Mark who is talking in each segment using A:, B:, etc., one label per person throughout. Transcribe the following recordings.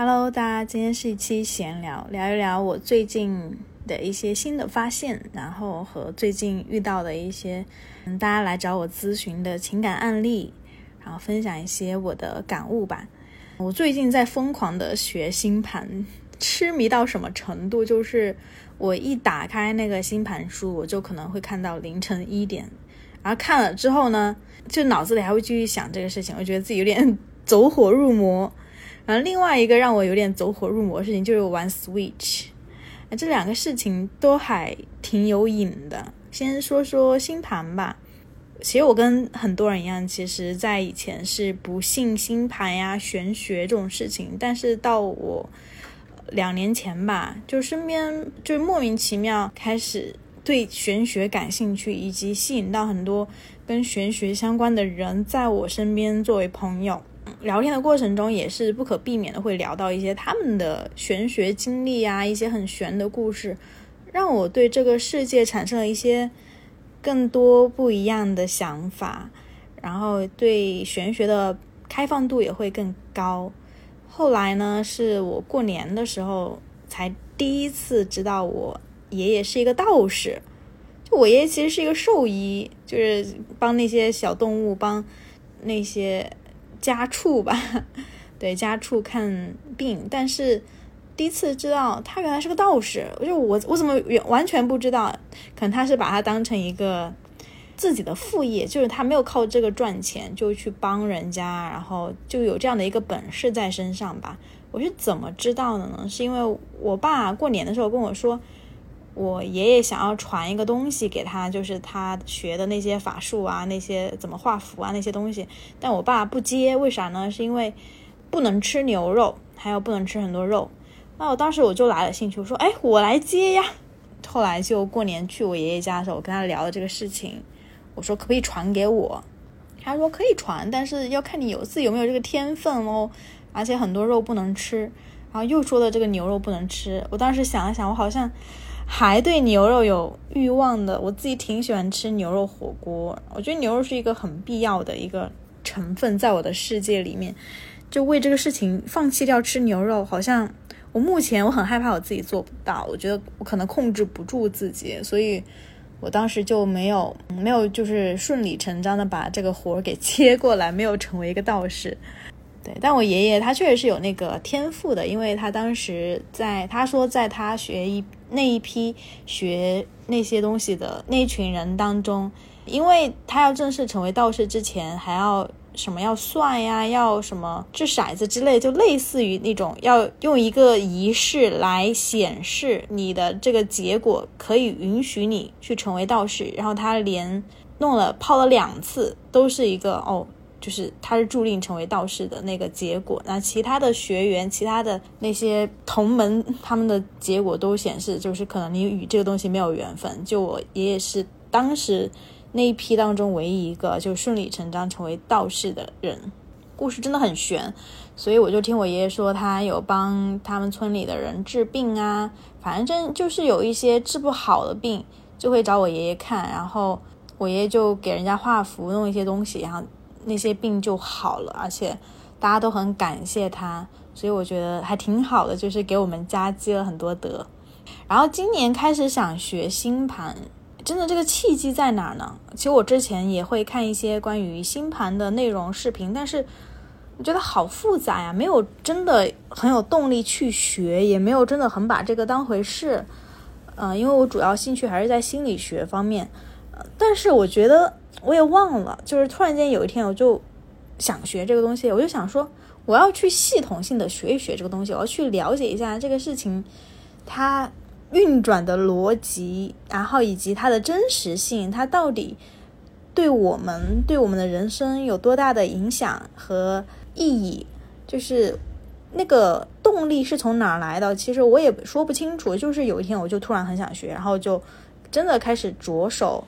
A: Hello，大家，今天是一期闲聊，聊一聊我最近的一些新的发现，然后和最近遇到的一些，大家来找我咨询的情感案例，然后分享一些我的感悟吧。我最近在疯狂的学星盘，痴迷到什么程度？就是我一打开那个星盘书，我就可能会看到凌晨一点，然后看了之后呢，就脑子里还会继续想这个事情，我觉得自己有点 走火入魔。然后另外一个让我有点走火入魔的事情就是玩 Switch，这两个事情都还挺有瘾的。先说说星盘吧。其实我跟很多人一样，其实，在以前是不信星盘呀、玄学这种事情。但是到我两年前吧，就身边就莫名其妙开始对玄学感兴趣，以及吸引到很多跟玄学相关的人在我身边作为朋友。聊天的过程中，也是不可避免的会聊到一些他们的玄学经历啊，一些很玄的故事，让我对这个世界产生了一些。更多不一样的想法，然后对玄学的开放度也会更高。后来呢，是我过年的时候才第一次知道我爷爷是一个道士。就我爷爷其实是一个兽医，就是帮那些小动物、帮那些家畜吧，对家畜看病，但是。第一次知道他原来是个道士，就我我怎么完全不知道？可能他是把他当成一个自己的副业，就是他没有靠这个赚钱，就去帮人家，然后就有这样的一个本事在身上吧。我是怎么知道的呢？是因为我爸过年的时候跟我说，我爷爷想要传一个东西给他，就是他学的那些法术啊，那些怎么画符啊那些东西，但我爸不接，为啥呢？是因为不能吃牛肉，还有不能吃很多肉。那我当时我就来了兴趣，我说：“哎，我来接呀。”后来就过年去我爷爷家的时候，我跟他聊了这个事情，我说：“可不可以传给我？”他说：“可以传，但是要看你有自己有没有这个天分哦，而且很多肉不能吃。”然后又说的这个牛肉不能吃，我当时想了想，我好像还对牛肉有欲望的。我自己挺喜欢吃牛肉火锅，我觉得牛肉是一个很必要的一个成分，在我的世界里面，就为这个事情放弃掉吃牛肉，好像。我目前我很害怕我自己做不到，我觉得我可能控制不住自己，所以我当时就没有没有就是顺理成章的把这个活儿给接过来，没有成为一个道士。对，但我爷爷他确实是有那个天赋的，因为他当时在他说在他学一那一批学那些东西的那群人当中，因为他要正式成为道士之前还要。什么要算呀？要什么掷骰子之类，就类似于那种要用一个仪式来显示你的这个结果，可以允许你去成为道士。然后他连弄了泡了两次，都是一个哦，就是他是注定成为道士的那个结果。那其他的学员、其他的那些同门，他们的结果都显示，就是可能你与这个东西没有缘分。就我爷爷是当时。那一批当中唯一一个就顺理成章成为道士的人，故事真的很悬，所以我就听我爷爷说，他有帮他们村里的人治病啊，反正就是有一些治不好的病，就会找我爷爷看，然后我爷爷就给人家画符，弄一些东西，然后那些病就好了，而且大家都很感谢他，所以我觉得还挺好的，就是给我们家积了很多德。然后今年开始想学星盘。真的这个契机在哪儿呢？其实我之前也会看一些关于星盘的内容视频，但是我觉得好复杂呀，没有真的很有动力去学，也没有真的很把这个当回事。嗯，因为我主要兴趣还是在心理学方面。但是我觉得我也忘了，就是突然间有一天我就想学这个东西，我就想说我要去系统性的学一学这个东西，我要去了解一下这个事情，它。运转的逻辑，然后以及它的真实性，它到底对我们对我们的人生有多大的影响和意义？就是那个动力是从哪儿来的？其实我也说不清楚。就是有一天我就突然很想学，然后就真的开始着手，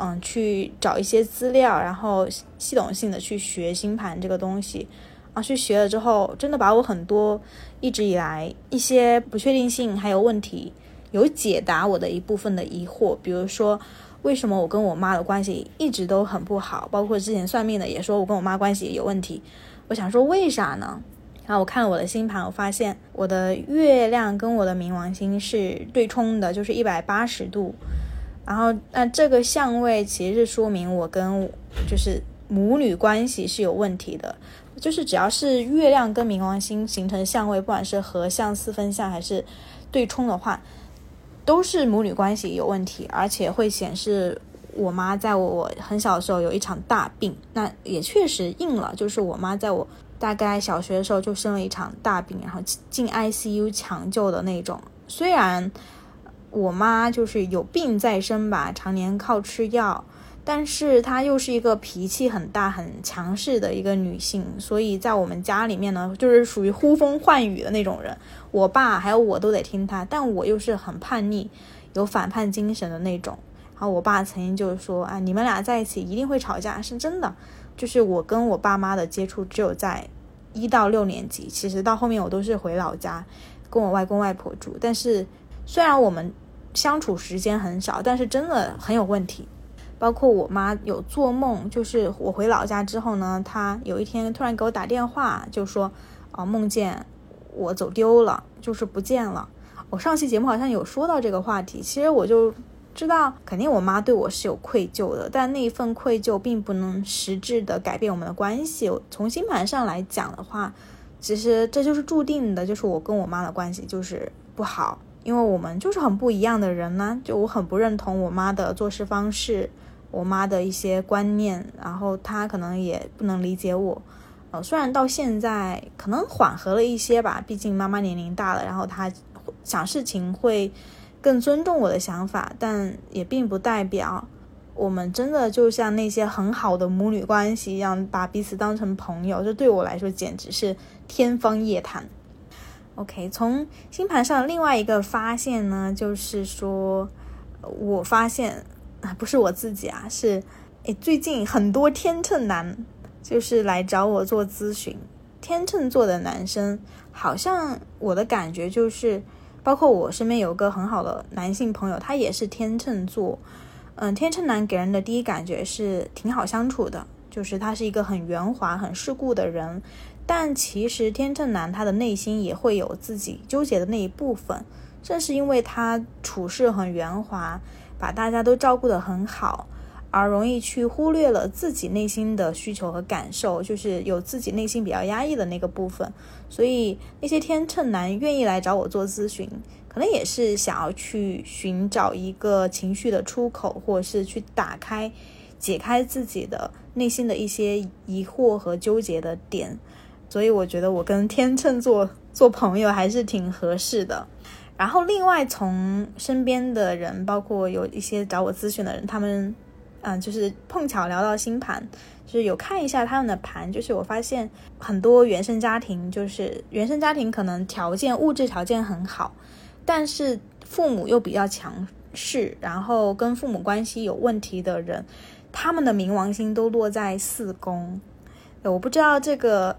A: 嗯，去找一些资料，然后系统性的去学星盘这个东西。啊，去学了之后，真的把我很多一直以来一些不确定性还有问题。有解答我的一部分的疑惑，比如说为什么我跟我妈的关系一直都很不好，包括之前算命的也说我跟我妈关系有问题。我想说为啥呢？然后我看了我的星盘，我发现我的月亮跟我的冥王星是对冲的，就是一百八十度。然后那这个相位其实是说明我跟就是母女关系是有问题的。就是只要是月亮跟冥王星形成相位，不管是合相、四分相还是对冲的话，都是母女关系有问题，而且会显示我妈在我很小的时候有一场大病。那也确实应了，就是我妈在我大概小学的时候就生了一场大病，然后进 ICU 抢救的那种。虽然我妈就是有病在身吧，常年靠吃药。但是她又是一个脾气很大、很强势的一个女性，所以在我们家里面呢，就是属于呼风唤雨的那种人。我爸还有我都得听她，但我又是很叛逆、有反叛精神的那种。然后我爸曾经就是说：“啊，你们俩在一起一定会吵架。”是真的。就是我跟我爸妈的接触只有在一到六年级，其实到后面我都是回老家跟我外公外婆住。但是虽然我们相处时间很少，但是真的很有问题。包括我妈有做梦，就是我回老家之后呢，她有一天突然给我打电话，就说啊梦见我走丢了，就是不见了。我上期节目好像有说到这个话题，其实我就知道，肯定我妈对我是有愧疚的，但那一份愧疚并不能实质的改变我们的关系。从星盘上来讲的话，其实这就是注定的，就是我跟我妈的关系就是不好，因为我们就是很不一样的人呢。就我很不认同我妈的做事方式。我妈的一些观念，然后她可能也不能理解我，呃，虽然到现在可能缓和了一些吧，毕竟妈妈年龄大了，然后她想事情会更尊重我的想法，但也并不代表我们真的就像那些很好的母女关系一样，把彼此当成朋友，这对我来说简直是天方夜谭。OK，从星盘上另外一个发现呢，就是说我发现。不是我自己啊，是诶，最近很多天秤男就是来找我做咨询。天秤座的男生，好像我的感觉就是，包括我身边有个很好的男性朋友，他也是天秤座。嗯，天秤男给人的第一感觉是挺好相处的，就是他是一个很圆滑、很世故的人。但其实天秤男他的内心也会有自己纠结的那一部分，正是因为他处事很圆滑。把大家都照顾得很好，而容易去忽略了自己内心的需求和感受，就是有自己内心比较压抑的那个部分。所以那些天秤男愿意来找我做咨询，可能也是想要去寻找一个情绪的出口，或者是去打开、解开自己的内心的一些疑惑和纠结的点。所以我觉得我跟天秤座做朋友还是挺合适的。然后，另外从身边的人，包括有一些找我咨询的人，他们，嗯，就是碰巧聊到星盘，就是有看一下他们的盘，就是我发现很多原生家庭，就是原生家庭可能条件物质条件很好，但是父母又比较强势，然后跟父母关系有问题的人，他们的冥王星都落在四宫，我不知道这个，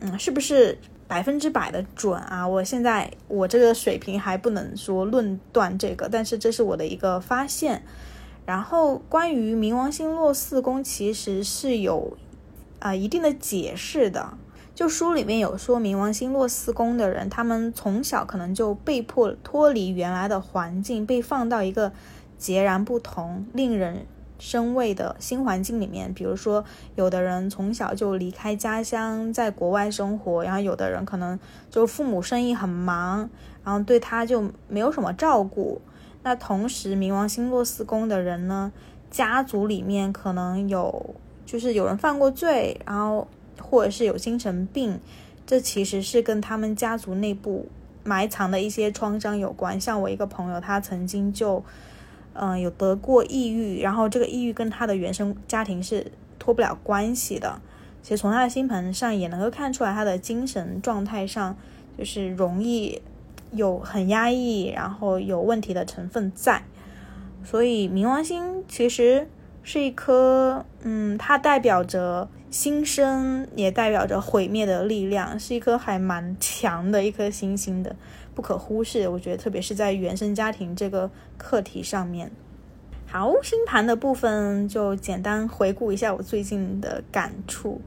A: 嗯，是不是？百分之百的准啊！我现在我这个水平还不能说论断这个，但是这是我的一个发现。然后关于冥王星落四宫，其实是有啊一定的解释的。就书里面有说，冥王星落四宫的人，他们从小可能就被迫脱离原来的环境，被放到一个截然不同、令人。身位的新环境里面，比如说，有的人从小就离开家乡，在国外生活，然后有的人可能就父母生意很忙，然后对他就没有什么照顾。那同时，冥王星落四宫的人呢，家族里面可能有就是有人犯过罪，然后或者是有精神病，这其实是跟他们家族内部埋藏的一些创伤有关。像我一个朋友，他曾经就。嗯，有得过抑郁，然后这个抑郁跟他的原生家庭是脱不了关系的。其实从他的星盘上也能够看出来，他的精神状态上就是容易有很压抑，然后有问题的成分在。所以冥王星其实是一颗，嗯，它代表着新生，也代表着毁灭的力量，是一颗还蛮强的一颗星星的。不可忽视，我觉得特别是在原生家庭这个课题上面。好，星盘的部分就简单回顾一下我最近的感触。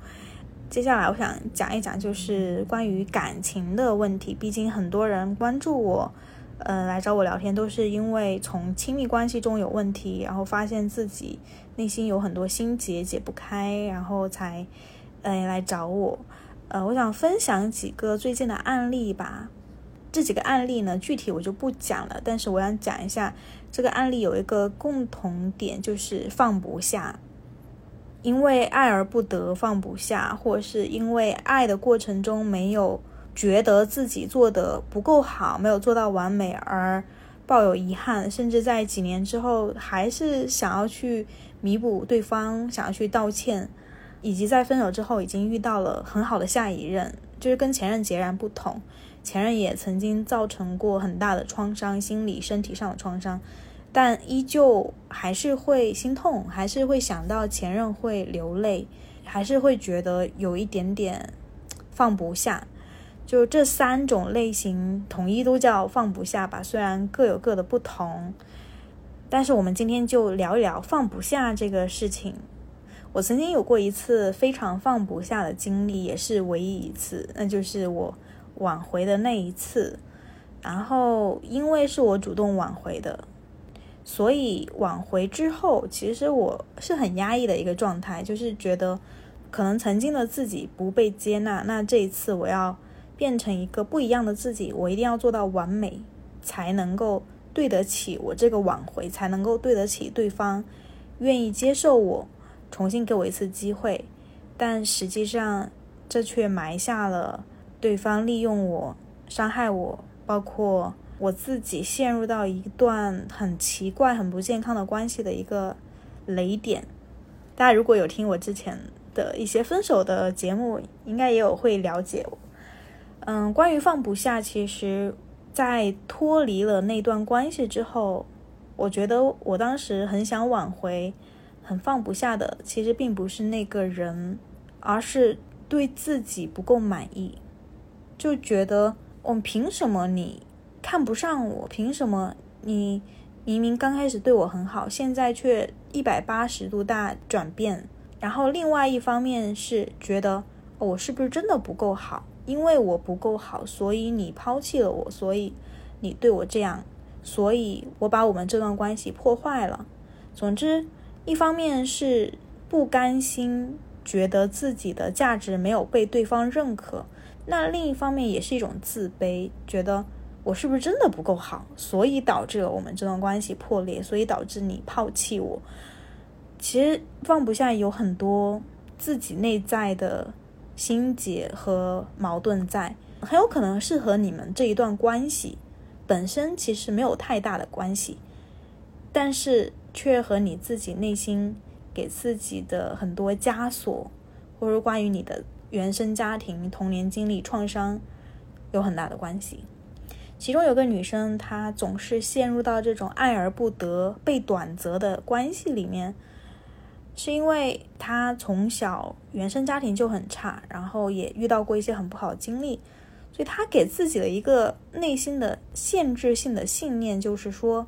A: 接下来我想讲一讲，就是关于感情的问题。毕竟很多人关注我，呃，来找我聊天，都是因为从亲密关系中有问题，然后发现自己内心有很多心结解不开，然后才，呃，来找我。呃，我想分享几个最近的案例吧。这几个案例呢，具体我就不讲了，但是我想讲一下，这个案例有一个共同点，就是放不下。因为爱而不得，放不下，或是因为爱的过程中没有觉得自己做的不够好，没有做到完美而抱有遗憾，甚至在几年之后还是想要去弥补对方，想要去道歉，以及在分手之后已经遇到了很好的下一任，就是跟前任截然不同，前任也曾经造成过很大的创伤，心理、身体上的创伤。但依旧还是会心痛，还是会想到前任会流泪，还是会觉得有一点点放不下。就这三种类型，统一都叫放不下吧。虽然各有各的不同，但是我们今天就聊一聊放不下这个事情。我曾经有过一次非常放不下的经历，也是唯一一次，那就是我挽回的那一次。然后因为是我主动挽回的。所以挽回之后，其实我是很压抑的一个状态，就是觉得可能曾经的自己不被接纳，那这一次我要变成一个不一样的自己，我一定要做到完美，才能够对得起我这个挽回，才能够对得起对方愿意接受我，重新给我一次机会。但实际上，这却埋下了对方利用我、伤害我，包括。我自己陷入到一段很奇怪、很不健康的关系的一个雷点。大家如果有听我之前的一些分手的节目，应该也有会了解。嗯，关于放不下，其实，在脱离了那段关系之后，我觉得我当时很想挽回，很放不下的，其实并不是那个人，而是对自己不够满意，就觉得我凭什么你？看不上我，凭什么？你明明刚开始对我很好，现在却一百八十度大转变。然后另外一方面是觉得我是不是真的不够好？因为我不够好，所以你抛弃了我，所以你对我这样，所以我把我们这段关系破坏了。总之，一方面是不甘心，觉得自己的价值没有被对方认可；那另一方面也是一种自卑，觉得。我是不是真的不够好，所以导致了我们这段关系破裂，所以导致你抛弃我？其实放不下有很多自己内在的心结和矛盾在，很有可能是和你们这一段关系本身其实没有太大的关系，但是却和你自己内心给自己的很多枷锁，或者关于你的原生家庭、童年经历创伤有很大的关系。其中有个女生，她总是陷入到这种爱而不得、被短择的关系里面，是因为他从小原生家庭就很差，然后也遇到过一些很不好的经历，所以他给自己的一个内心的限制性的信念，就是说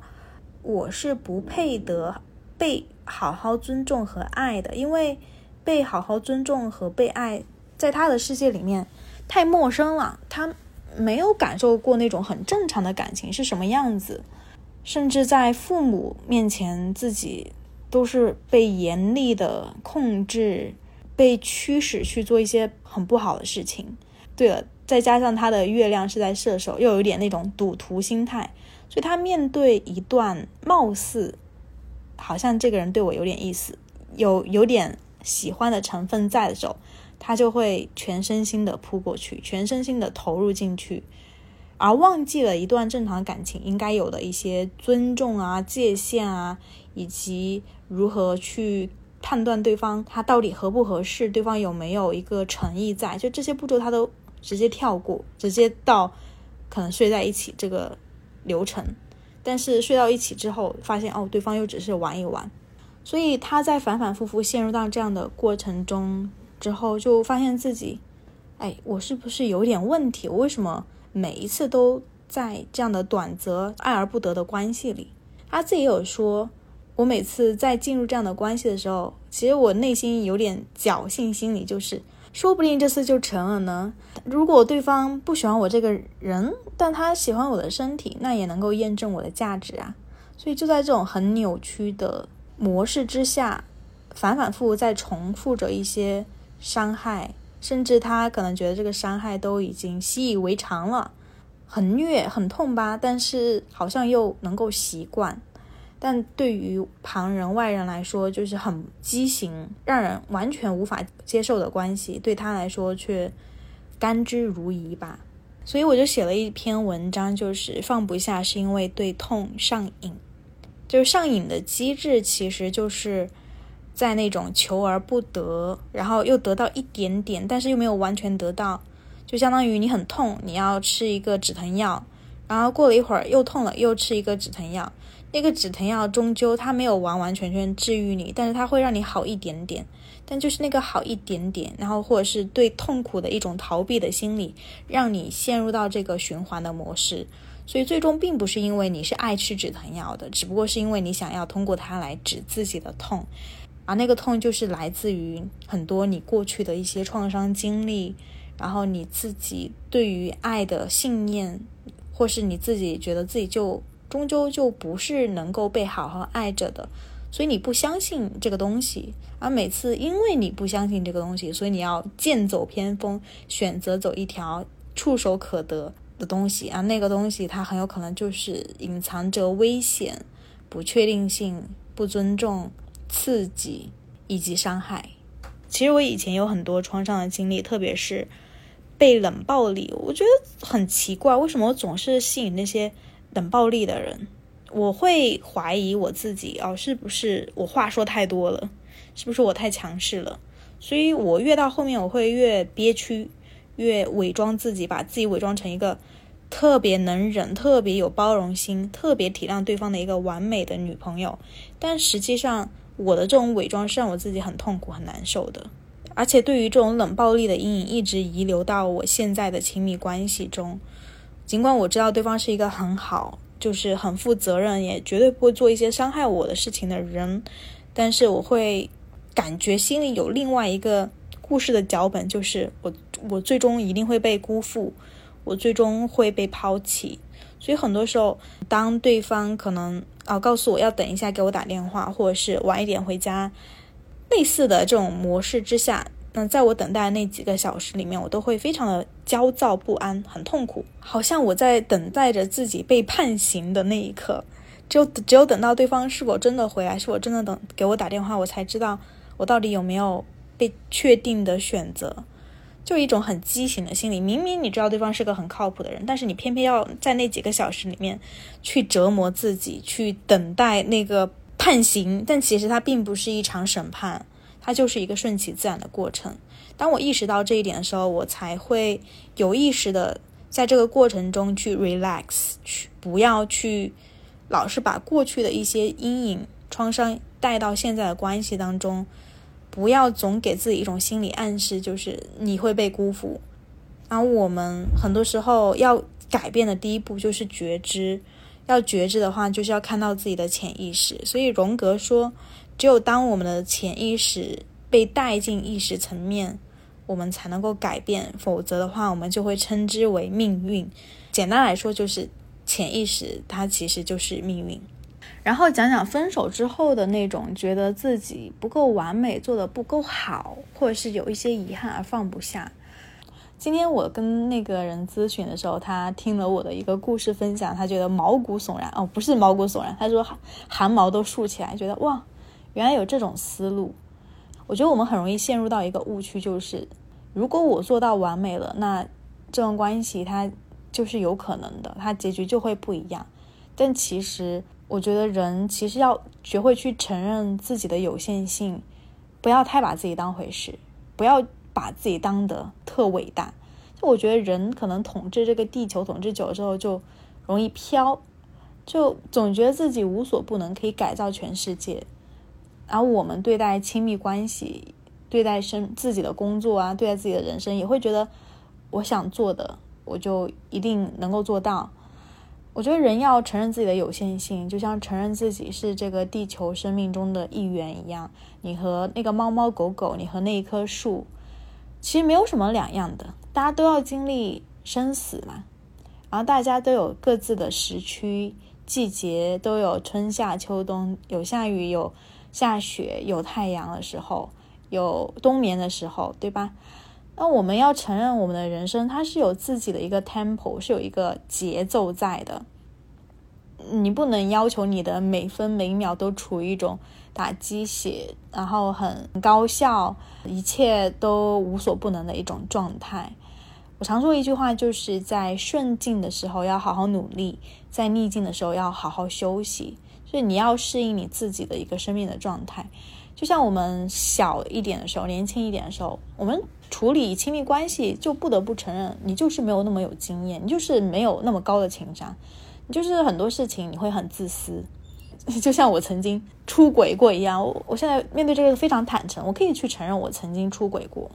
A: 我是不配得被好好尊重和爱的，因为被好好尊重和被爱，在他的世界里面太陌生了，他。没有感受过那种很正常的感情是什么样子，甚至在父母面前，自己都是被严厉的控制，被驱使去做一些很不好的事情。对了，再加上他的月亮是在射手，又有点那种赌徒心态，所以他面对一段貌似好像这个人对我有点意思，有有点喜欢的成分在的时候。他就会全身心的扑过去，全身心的投入进去，而忘记了一段正常感情应该有的一些尊重啊、界限啊，以及如何去判断对方他到底合不合适，对方有没有一个诚意在，就这些步骤他都直接跳过，直接到可能睡在一起这个流程。但是睡到一起之后，发现哦，对方又只是玩一玩，所以他在反反复复陷入到这样的过程中。之后就发现自己，哎，我是不是有点问题？我为什么每一次都在这样的短则爱而不得的关系里？他自己有说，我每次在进入这样的关系的时候，其实我内心有点侥幸心理，就是说不定这次就成了呢。如果对方不喜欢我这个人，但他喜欢我的身体，那也能够验证我的价值啊。所以就在这种很扭曲的模式之下，反反复复在重复着一些伤害，甚至他可能觉得这个伤害都已经习以为常了，很虐很痛吧，但是好像又能够习惯。但对于旁人外人来说，就是很畸形，让人完全无法接受的关系，对他来说却甘之如饴吧。所以我就写了一篇文章，就是放不下是因为对痛上瘾。就是上瘾的机制，其实就是在那种求而不得，然后又得到一点点，但是又没有完全得到，就相当于你很痛，你要吃一个止疼药，然后过了一会儿又痛了，又吃一个止疼药。那个止疼药终究它没有完完全全治愈你，但是它会让你好一点点，但就是那个好一点点，然后或者是对痛苦的一种逃避的心理，让你陷入到这个循环的模式。所以最终并不是因为你是爱吃止疼药的，只不过是因为你想要通过它来止自己的痛，而那个痛就是来自于很多你过去的一些创伤经历，然后你自己对于爱的信念，或是你自己觉得自己就。终究就不是能够被好好爱着的，所以你不相信这个东西，而每次因为你不相信这个东西，所以你要剑走偏锋，选择走一条触手可得的东西啊，那个东西它很有可能就是隐藏着危险、不确定性、不尊重、刺激以及伤害。其实我以前有很多创伤的经历，特别是被冷暴力，我觉得很奇怪，为什么我总是吸引那些。冷暴力的人，我会怀疑我自己哦，是不是我话说太多了？是不是我太强势了？所以我越到后面，我会越憋屈，越伪装自己，把自己伪装成一个特别能忍、特别有包容心、特别体谅对方的一个完美的女朋友。但实际上，我的这种伪装是让我自己很痛苦、很难受的。而且，对于这种冷暴力的阴影，一直遗留到我现在的亲密关系中。尽管我知道对方是一个很好，就是很负责任，也绝对不会做一些伤害我的事情的人，但是我会感觉心里有另外一个故事的脚本，就是我我最终一定会被辜负，我最终会被抛弃。所以很多时候，当对方可能啊告诉我要等一下给我打电话，或者是晚一点回家，类似的这种模式之下。那在我等待那几个小时里面，我都会非常的焦躁不安，很痛苦，好像我在等待着自己被判刑的那一刻。只有只有等到对方是否真的回来，是否真的等给我打电话，我才知道我到底有没有被确定的选择。就一种很畸形的心理，明明你知道对方是个很靠谱的人，但是你偏偏要在那几个小时里面去折磨自己，去等待那个判刑，但其实它并不是一场审判。它就是一个顺其自然的过程。当我意识到这一点的时候，我才会有意识的在这个过程中去 relax，去不要去老是把过去的一些阴影、创伤带到现在的关系当中，不要总给自己一种心理暗示，就是你会被辜负。而我们很多时候要改变的第一步就是觉知，要觉知的话，就是要看到自己的潜意识。所以荣格说。只有当我们的潜意识被带进意识层面，我们才能够改变；否则的话，我们就会称之为命运。简单来说，就是潜意识它其实就是命运。然后讲讲分手之后的那种觉得自己不够完美，做的不够好，或者是有一些遗憾而放不下。今天我跟那个人咨询的时候，他听了我的一个故事分享，他觉得毛骨悚然。哦，不是毛骨悚然，他说汗毛都竖起来，觉得哇。原来有这种思路，我觉得我们很容易陷入到一个误区，就是如果我做到完美了，那这段关系它就是有可能的，它结局就会不一样。但其实，我觉得人其实要学会去承认自己的有限性，不要太把自己当回事，不要把自己当得特伟大。就我觉得人可能统治这个地球统治久了之后，就容易飘，就总觉得自己无所不能，可以改造全世界。而我们对待亲密关系、对待生自己的工作啊、对待自己的人生，也会觉得我想做的，我就一定能够做到。我觉得人要承认自己的有限性，就像承认自己是这个地球生命中的一员一样。你和那个猫猫狗狗，你和那一棵树，其实没有什么两样的，大家都要经历生死嘛，然后大家都有各自的时区、季节，都有春夏秋冬，有下雨、有下雪、有太阳的时候，有冬眠的时候，对吧？那我们要承认，我们的人生它是有自己的一个 tempo，是有一个节奏在的。你不能要求你的每分每秒都处于一种打鸡血，然后很高效，一切都无所不能的一种状态。我常说一句话，就是在顺境的时候要好好努力，在逆境的时候要好好休息。就是你要适应你自己的一个生命的状态。就像我们小一点的时候，年轻一点的时候，我们处理亲密关系就不得不承认，你就是没有那么有经验，你就是没有那么高的情商。你就是很多事情你会很自私，就像我曾经出轨过一样。我我现在面对这个非常坦诚，我可以去承认我曾经出轨过。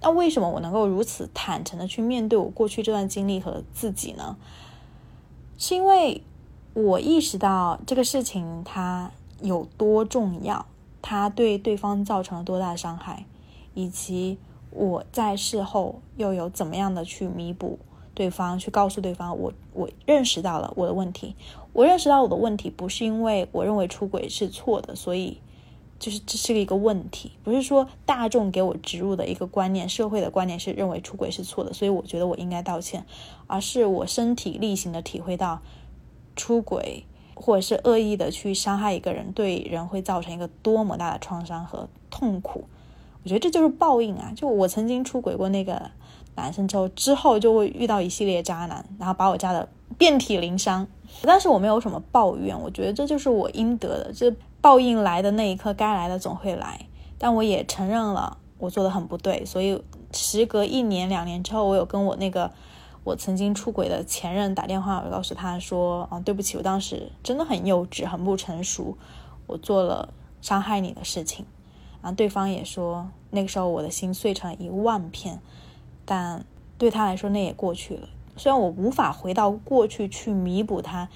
A: 那为什么我能够如此坦诚的去面对我过去这段经历和自己呢？是因为我意识到这个事情它有多重要，它对对方造成了多大的伤害，以及我在事后又有怎么样的去弥补。对方去告诉对方，我我认识到了我的问题，我认识到我的问题不是因为我认为出轨是错的，所以就是这是一个问题，不是说大众给我植入的一个观念，社会的观念是认为出轨是错的，所以我觉得我应该道歉，而是我身体力行的体会到出轨或者是恶意的去伤害一个人，对人会造成一个多么大的创伤和痛苦，我觉得这就是报应啊！就我曾经出轨过那个。男生之后之后就会遇到一系列渣男，然后把我扎的遍体鳞伤。但是我没有什么抱怨，我觉得这就是我应得的。这报应来的那一刻，该来的总会来。但我也承认了我做的很不对，所以时隔一年两年之后，我有跟我那个我曾经出轨的前任打电话，我告诉他说：“啊，对不起，我当时真的很幼稚，很不成熟，我做了伤害你的事情。”然后对方也说，那个时候我的心碎成一万片。但对他来说，那也过去了。虽然我无法回到过去去弥补他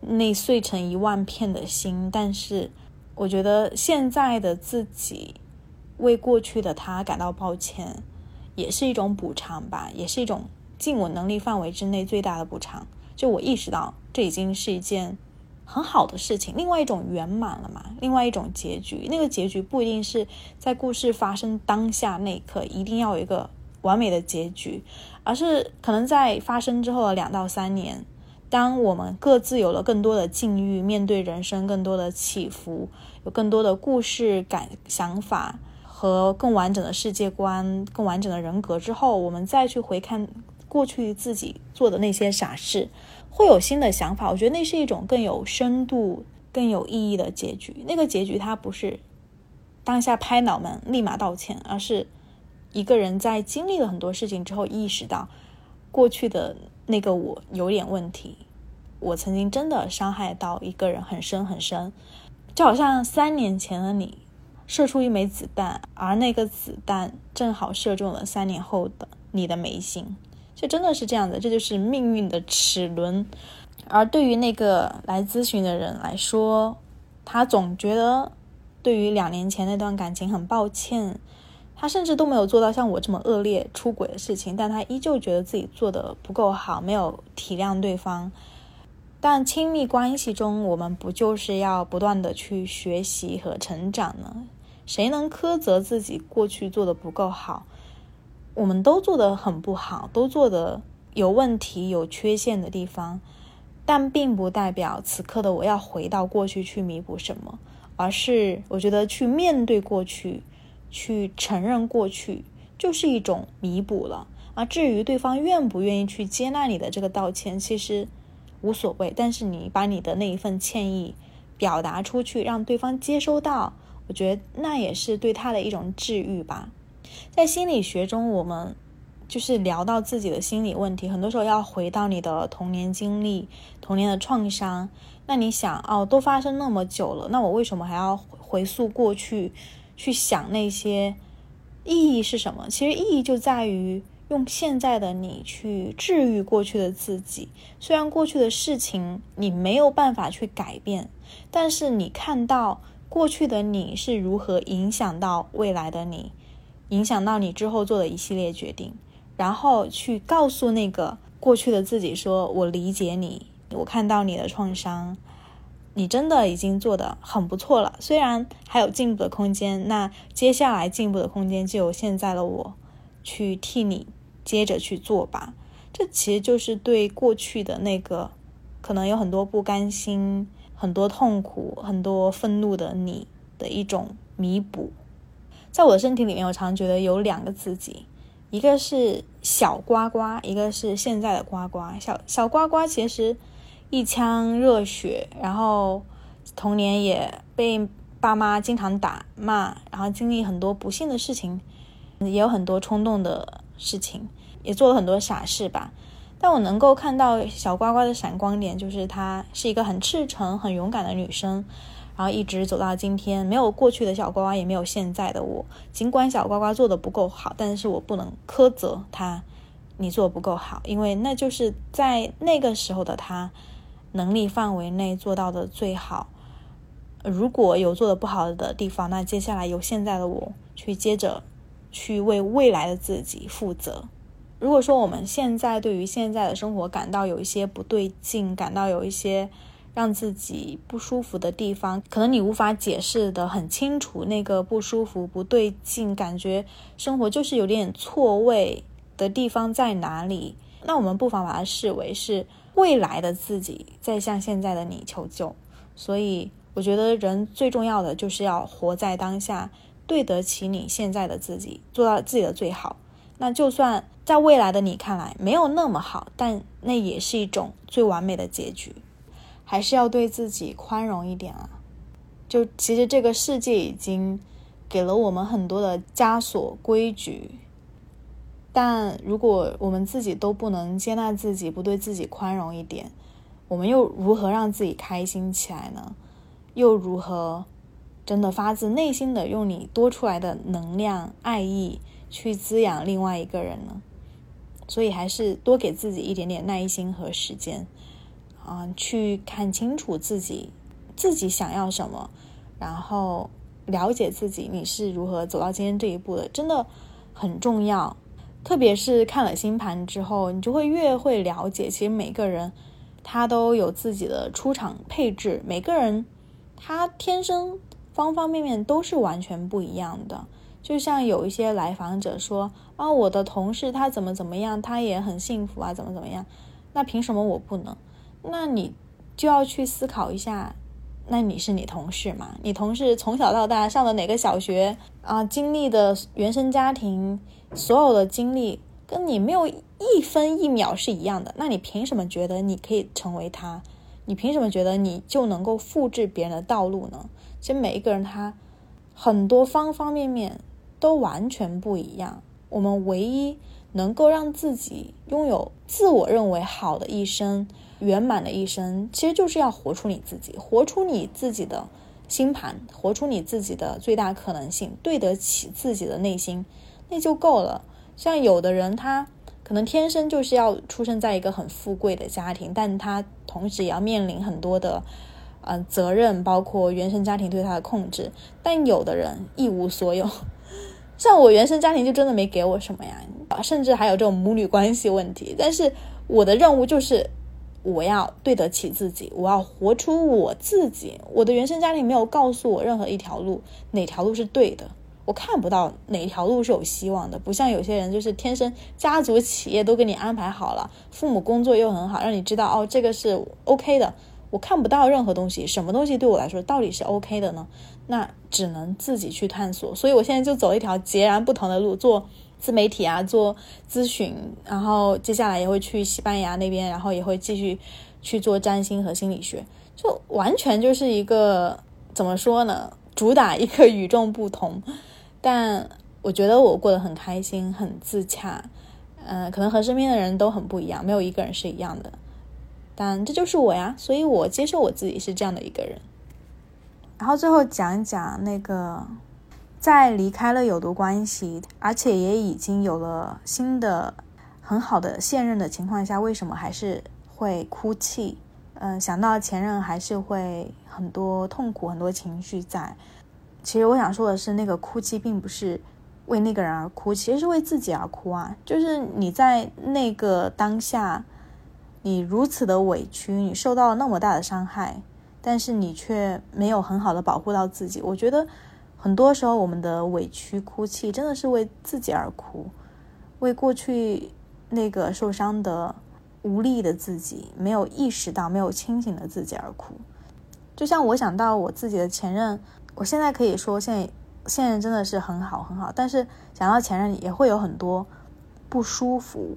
A: 那碎成一万片的心，但是我觉得现在的自己为过去的他感到抱歉，也是一种补偿吧，也是一种尽我能力范围之内最大的补偿。就我意识到，这已经是一件很好的事情，另外一种圆满了嘛，另外一种结局。那个结局不一定是在故事发生当下那一刻，一定要有一个。完美的结局，而是可能在发生之后的两到三年，当我们各自有了更多的境遇，面对人生更多的起伏，有更多的故事感、想法和更完整的世界观、更完整的人格之后，我们再去回看过去自己做的那些傻事，会有新的想法。我觉得那是一种更有深度、更有意义的结局。那个结局它不是当下拍脑门立马道歉，而是。一个人在经历了很多事情之后，意识到过去的那个我有点问题，我曾经真的伤害到一个人很深很深，就好像三年前的你射出一枚子弹，而那个子弹正好射中了三年后的你的眉心，这真的是这样的，这就是命运的齿轮。而对于那个来咨询的人来说，他总觉得对于两年前那段感情很抱歉。他甚至都没有做到像我这么恶劣出轨的事情，但他依旧觉得自己做的不够好，没有体谅对方。但亲密关系中，我们不就是要不断的去学习和成长呢？谁能苛责自己过去做的不够好？我们都做的很不好，都做的有问题、有缺陷的地方，但并不代表此刻的我要回到过去去弥补什么，而是我觉得去面对过去。去承认过去就是一种弥补了啊。至于对方愿不愿意去接纳你的这个道歉，其实无所谓。但是你把你的那一份歉意表达出去，让对方接收到，我觉得那也是对他的一种治愈吧。在心理学中，我们就是聊到自己的心理问题，很多时候要回到你的童年经历、童年的创伤。那你想，哦，都发生那么久了，那我为什么还要回溯过去？去想那些意义是什么？其实意义就在于用现在的你去治愈过去的自己。虽然过去的事情你没有办法去改变，但是你看到过去的你是如何影响到未来的你，影响到你之后做的一系列决定，然后去告诉那个过去的自己说：“我理解你，我看到你的创伤，你真的已经做得很不错了。虽然还有进步的空间，那接下来进步的空间就由现在的我去替你接着去做吧。”这其实就是对过去的那个可能有很多不甘心、很多痛苦、很多愤怒的你的一种弥补。在我的身体里面，我常觉得有两个自己，一个是小呱呱，一个是现在的呱呱。小小呱呱其实一腔热血，然后童年也被爸妈经常打骂，然后经历很多不幸的事情，也有很多冲动的事情。也做了很多傻事吧，但我能够看到小呱呱的闪光点，就是她是一个很赤诚、很勇敢的女生，然后一直走到今天，没有过去的小呱呱，也没有现在的我。尽管小呱呱做的不够好，但是我不能苛责她，你做的不够好，因为那就是在那个时候的她能力范围内做到的最好。如果有做的不好的地方，那接下来由现在的我去接着去为未来的自己负责。如果说我们现在对于现在的生活感到有一些不对劲，感到有一些让自己不舒服的地方，可能你无法解释的很清楚，那个不舒服、不对劲，感觉生活就是有点错位的地方在哪里？那我们不妨把它视为是未来的自己在向现在的你求救。所以，我觉得人最重要的就是要活在当下，对得起你现在的自己，做到自己的最好。那就算在未来的你看来没有那么好，但那也是一种最完美的结局。还是要对自己宽容一点啊！就其实这个世界已经给了我们很多的枷锁规矩，但如果我们自己都不能接纳自己，不对自己宽容一点，我们又如何让自己开心起来呢？又如何真的发自内心的用你多出来的能量、爱意？去滋养另外一个人呢，所以还是多给自己一点点耐心和时间，啊，去看清楚自己自己想要什么，然后了解自己你是如何走到今天这一步的，真的很重要。特别是看了星盘之后，你就会越会了解，其实每个人他都有自己的出场配置，每个人他天生方方面面都是完全不一样的。就像有一些来访者说啊，我的同事他怎么怎么样，他也很幸福啊，怎么怎么样？那凭什么我不能？那你就要去思考一下，那你是你同事嘛？你同事从小到大上的哪个小学啊？经历的原生家庭，所有的经历跟你没有一分一秒是一样的，那你凭什么觉得你可以成为他？你凭什么觉得你就能够复制别人的道路呢？其实每一个人他很多方方面面。都完全不一样。我们唯一能够让自己拥有自我认为好的一生、圆满的一生，其实就是要活出你自己，活出你自己的星盘，活出你自己的最大可能性，对得起自己的内心，那就够了。像有的人，他可能天生就是要出生在一个很富贵的家庭，但他同时也要面临很多的呃责任，包括原生家庭对他的控制。但有的人一无所有。像我原生家庭就真的没给我什么呀，甚至还有这种母女关系问题。但是我的任务就是，我要对得起自己，我要活出我自己。我的原生家庭没有告诉我任何一条路，哪条路是对的，我看不到哪条路是有希望的。不像有些人就是天生家族企业都给你安排好了，父母工作又很好，让你知道哦这个是 OK 的。我看不到任何东西，什么东西对我来说到底是 OK 的呢？那只能自己去探索。所以我现在就走一条截然不同的路，做自媒体啊，做咨询，然后接下来也会去西班牙那边，然后也会继续去做占星和心理学，就完全就是一个怎么说呢？主打一个与众不同。但我觉得我过得很开心，很自洽。嗯，可能和身边的人都很不一样，没有一个人是一样的。但这就是我呀，所以我接受我自己是这样的一个人。然后最后讲一讲那个，在离开了有毒关系，而且也已经有了新的很好的现任的情况下，为什么还是会哭泣？嗯，想到前任还是会很多痛苦、很多情绪在。其实我想说的是，那个哭泣并不是为那个人而哭，其实是为自己而哭啊！就是你在那个当下，你如此的委屈，你受到了那么大的伤害，但是你却没有很好的保护到自己。我觉得很多时候，我们的委屈哭泣，真的是为自己而哭，为过去那个受伤的、无力的自己，没有意识到、没有清醒的自己而哭。就像我想到我自己的前任，我现在可以说现在。现任真的是很好很好，但是想到前任也会有很多不舒服，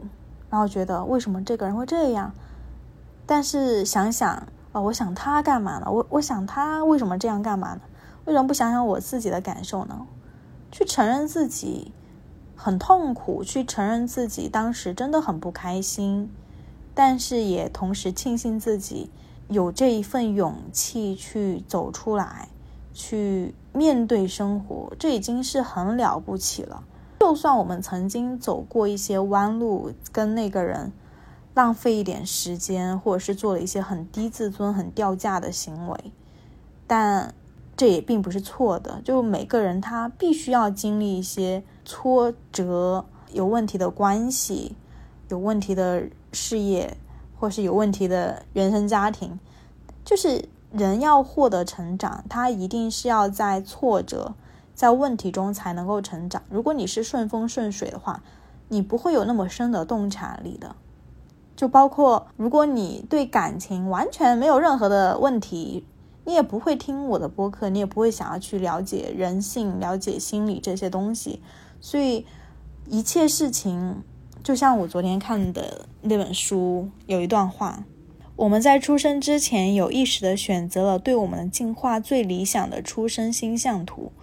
A: 然后觉得为什么这个人会这样？但是想想啊，我想他干嘛呢？我我想他为什么这样干嘛呢？为什么不想想我自己的感受呢？去承认自己很痛苦，去承认自己当时真的很不开心，但是也同时庆幸自己有这一份勇气去走出来。去面对生活，这已经是很了不起了。就算我们曾经走过一些弯路，跟那个人浪费一点时间，或者是做了一些很低自尊、很掉价的行为，但这也并不是错的。就每个人他必须要经历一些挫折，有问题的关系，有问题的事业，或是有问题的原生家庭，就是。人要获得成长，他一定是要在挫折、在问题中才能够成长。如果你是顺风顺水的话，你不会有那么深的洞察力的。就包括如果你对感情完全没有任何的问题，你也不会听我的播客，你也不会想要去了解人性、了解心理这些东西。所以一切事情，就像我昨天看的那本书有一段话。我们在出生之前有意识地选择了对我们进化最理想的出生星象图。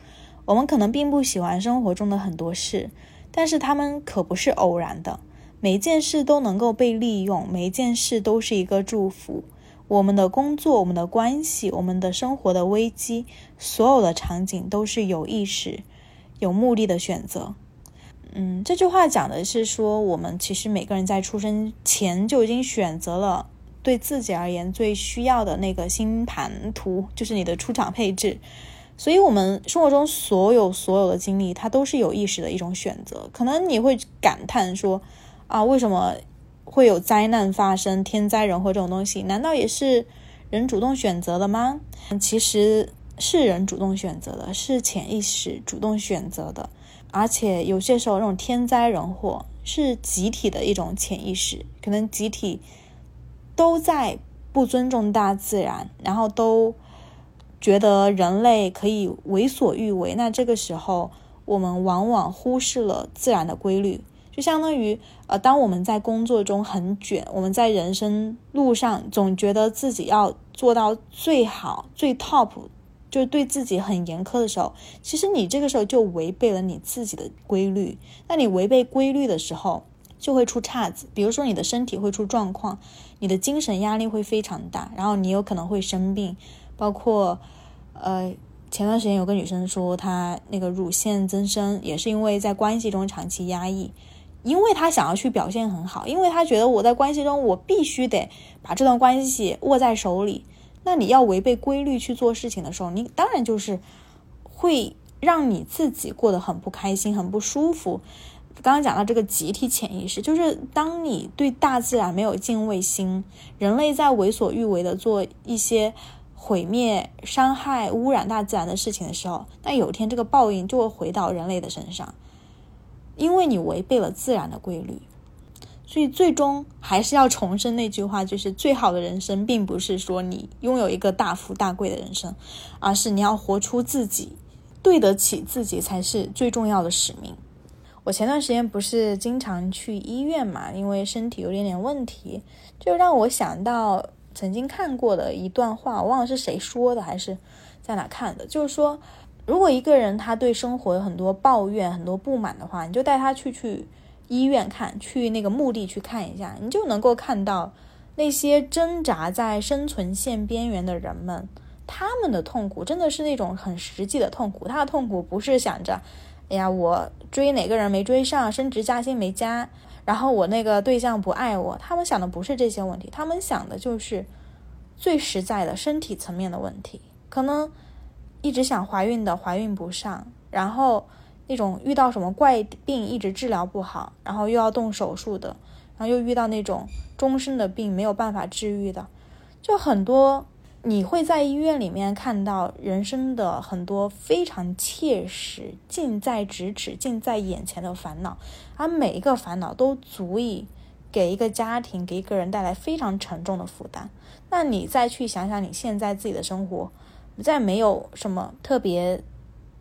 A: 我们可能并不喜欢生活中的很多事，但是它们可不是偶然的。每一件事都能够被利用，每一件事都是一个祝福。我们的工作、我们的关系、我们的生活的危机，所有的场景都是有意识、有目的的选择。嗯，这句话讲的是说，我们其实每个人在出生前就已经选择了。对自己而言最需要的那个星盘图，就是你的出场配置。所以，我们生活中所有所有的经历，它都是有意识的一种选择。可能你会感叹说：“啊，为什么会有灾难发生、天灾人祸这种东西？难道也是人主动选择的吗？”其实是人主动选择的，是潜意识主动选择的。而且有些时候，这种天灾人祸是集体的一种潜意识，可能集体。都在不尊重大自然，然后都觉得人类可以为所欲为。那这个时候，我们往往忽视了自然的规律，就相当于呃，当我们在工作中很卷，我们在人生路上总觉得自己要做到最好、最 top，就对自己很严苛的时候，其实你这个时候就违背了你自己的规律。那你违背规律的时候，就会出岔子，比如说你的身体会出状况，你的精神压力会非常大，然后你有可能会生病。包括，呃，前段时间有个女生说，她那个乳腺增生也是因为在关系中长期压抑，因为她想要去表现很好，因为她觉得我在关系中我必须得把这段关系握在手里。那你要违背规律去做事情的时候，你当然就是会让你自己过得很不开心、很不舒服。刚刚讲到这个集体潜意识，就是当你对大自然没有敬畏心，人类在为所欲为的做一些毁灭、伤害、污染大自然的事情的时候，那有一天这个报应就会回到人类的身上，因为你违背了自然的规律。所以最终还是要重申那句话，就是最好的人生，并不是说你拥有一个大富大贵的人生，而是你要活出自己，对得起自己才是最重要的使命。我前段时间不是经常去医院嘛，因为身体有点点问题，就让我想到曾经看过的一段话，我忘了是谁说的还是在哪看的，就是说，如果一个人他对生活有很多抱怨、很多不满的话，你就带他去去医院看，去那个墓地去看一下，你就能够看到那些挣扎在生存线边缘的人们，他们的痛苦真的是那种很实际的痛苦，他的痛苦不是想着。哎呀，我追哪个人没追上，升职加薪没加，然后我那个对象不爱我，他们想的不是这些问题，他们想的就是最实在的身体层面的问题。可能一直想怀孕的怀孕不上，然后那种遇到什么怪病一直治疗不好，然后又要动手术的，然后又遇到那种终身的病没有办法治愈的，就很多。你会在医院里面看到人生的很多非常切实、近在咫尺、近在眼前的烦恼，而每一个烦恼都足以给一个家庭、给一个人带来非常沉重的负担。那你再去想想你现在自己的生活，在没有什么特别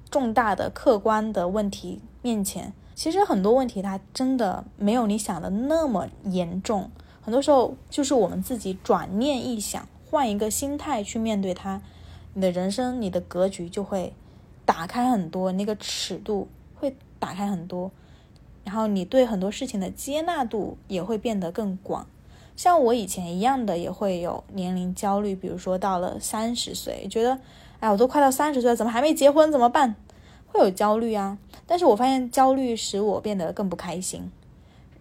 A: 重大的客观的问题面前，其实很多问题它真的没有你想的那么严重。很多时候就是我们自己转念一想。换一个心态去面对它，你的人生、你的格局就会打开很多，那个尺度会打开很多，然后你对很多事情的接纳度也会变得更广。像我以前一样的，也会有年龄焦虑，比如说到了三十岁，觉得哎，我都快到三十岁了，怎么还没结婚？怎么办？会有焦虑啊。但是我发现焦虑使我变得更不开心，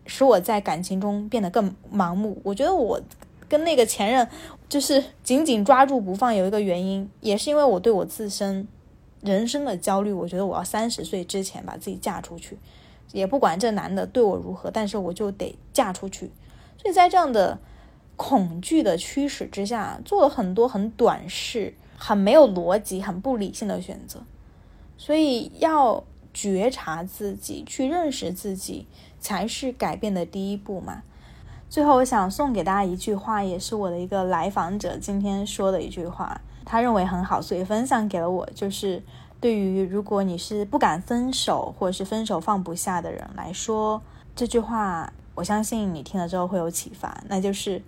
A: 使我在感情中变得更盲目。我觉得我。跟那个前任就是紧紧抓住不放，有一个原因，也是因为我对我自身人生的焦虑。我觉得我要三十岁之前把自己嫁出去，也不管这男的对我如何，但是我就得嫁出去。所以在这样的恐惧的驱使之下，做了很多很短视、很没有逻辑、很不理性的选择。所以要觉察自己，去认识自己，才是改变的第一步嘛。最后，我想送给大家一句话，也是我的一个来访者今天说的一句话，他认为很好，所以分享给了我。就是对于如果你是不敢分手，或者是分手放不下的人来说，这句话我相信你听了之后会有启发。那就是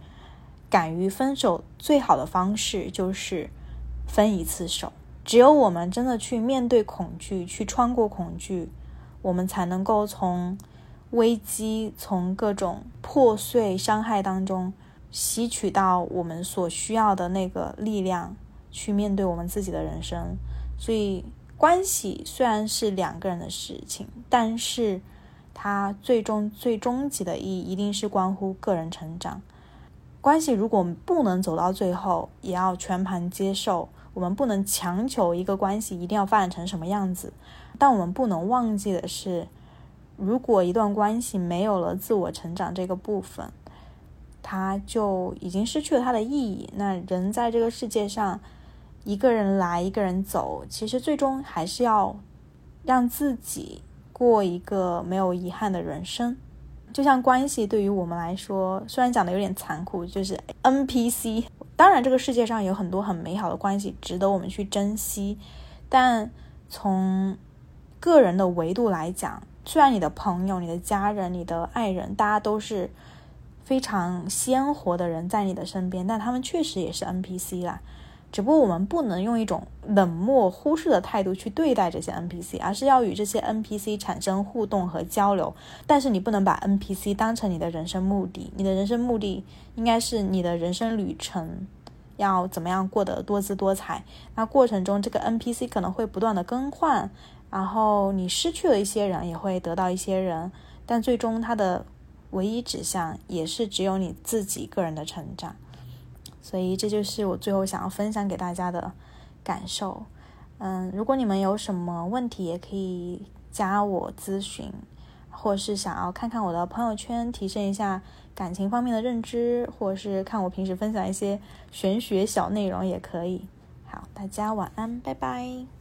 A: 敢于分手最好的方式就是分一次手。只有我们真的去面对恐惧，去穿过恐惧，我们才能够从。危机从各种破碎伤害当中吸取到我们所需要的那个力量，去面对我们自己的人生。所以，关系虽然是两个人的事情，但是它最终最终极的意义一定是关乎个人成长。关系如果不能走到最后，也要全盘接受。我们不能强求一个关系一定要发展成什么样子，但我们不能忘记的是。如果一段关系没有了自我成长这个部分，它就已经失去了它的意义。那人在这个世界上，一个人来，一个人走，其实最终还是要让自己过一个没有遗憾的人生。就像关系对于我们来说，虽然讲的有点残酷，就是 NPC。当然，这个世界上有很多很美好的关系，值得我们去珍惜。但从个人的维度来讲，虽然你的朋友、你的家人、你的爱人，大家都是非常鲜活的人在你的身边，但他们确实也是 NPC 啦。只不过我们不能用一种冷漠、忽视的态度去对待这些 NPC，而是要与这些 NPC 产生互动和交流。但是你不能把 NPC 当成你的人生目的，你的人生目的应该是你的人生旅程要怎么样过得多姿多彩。那过程中，这个 NPC 可能会不断的更换。然后你失去了一些人，也会得到一些人，但最终它的唯一指向也是只有你自己个人的成长。所以这就是我最后想要分享给大家的感受。嗯，如果你们有什么问题，也可以加我咨询，或是想要看看我的朋友圈，提升一下感情方面的认知，或是看我平时分享一些玄学小内容也可以。好，大家晚安，拜拜。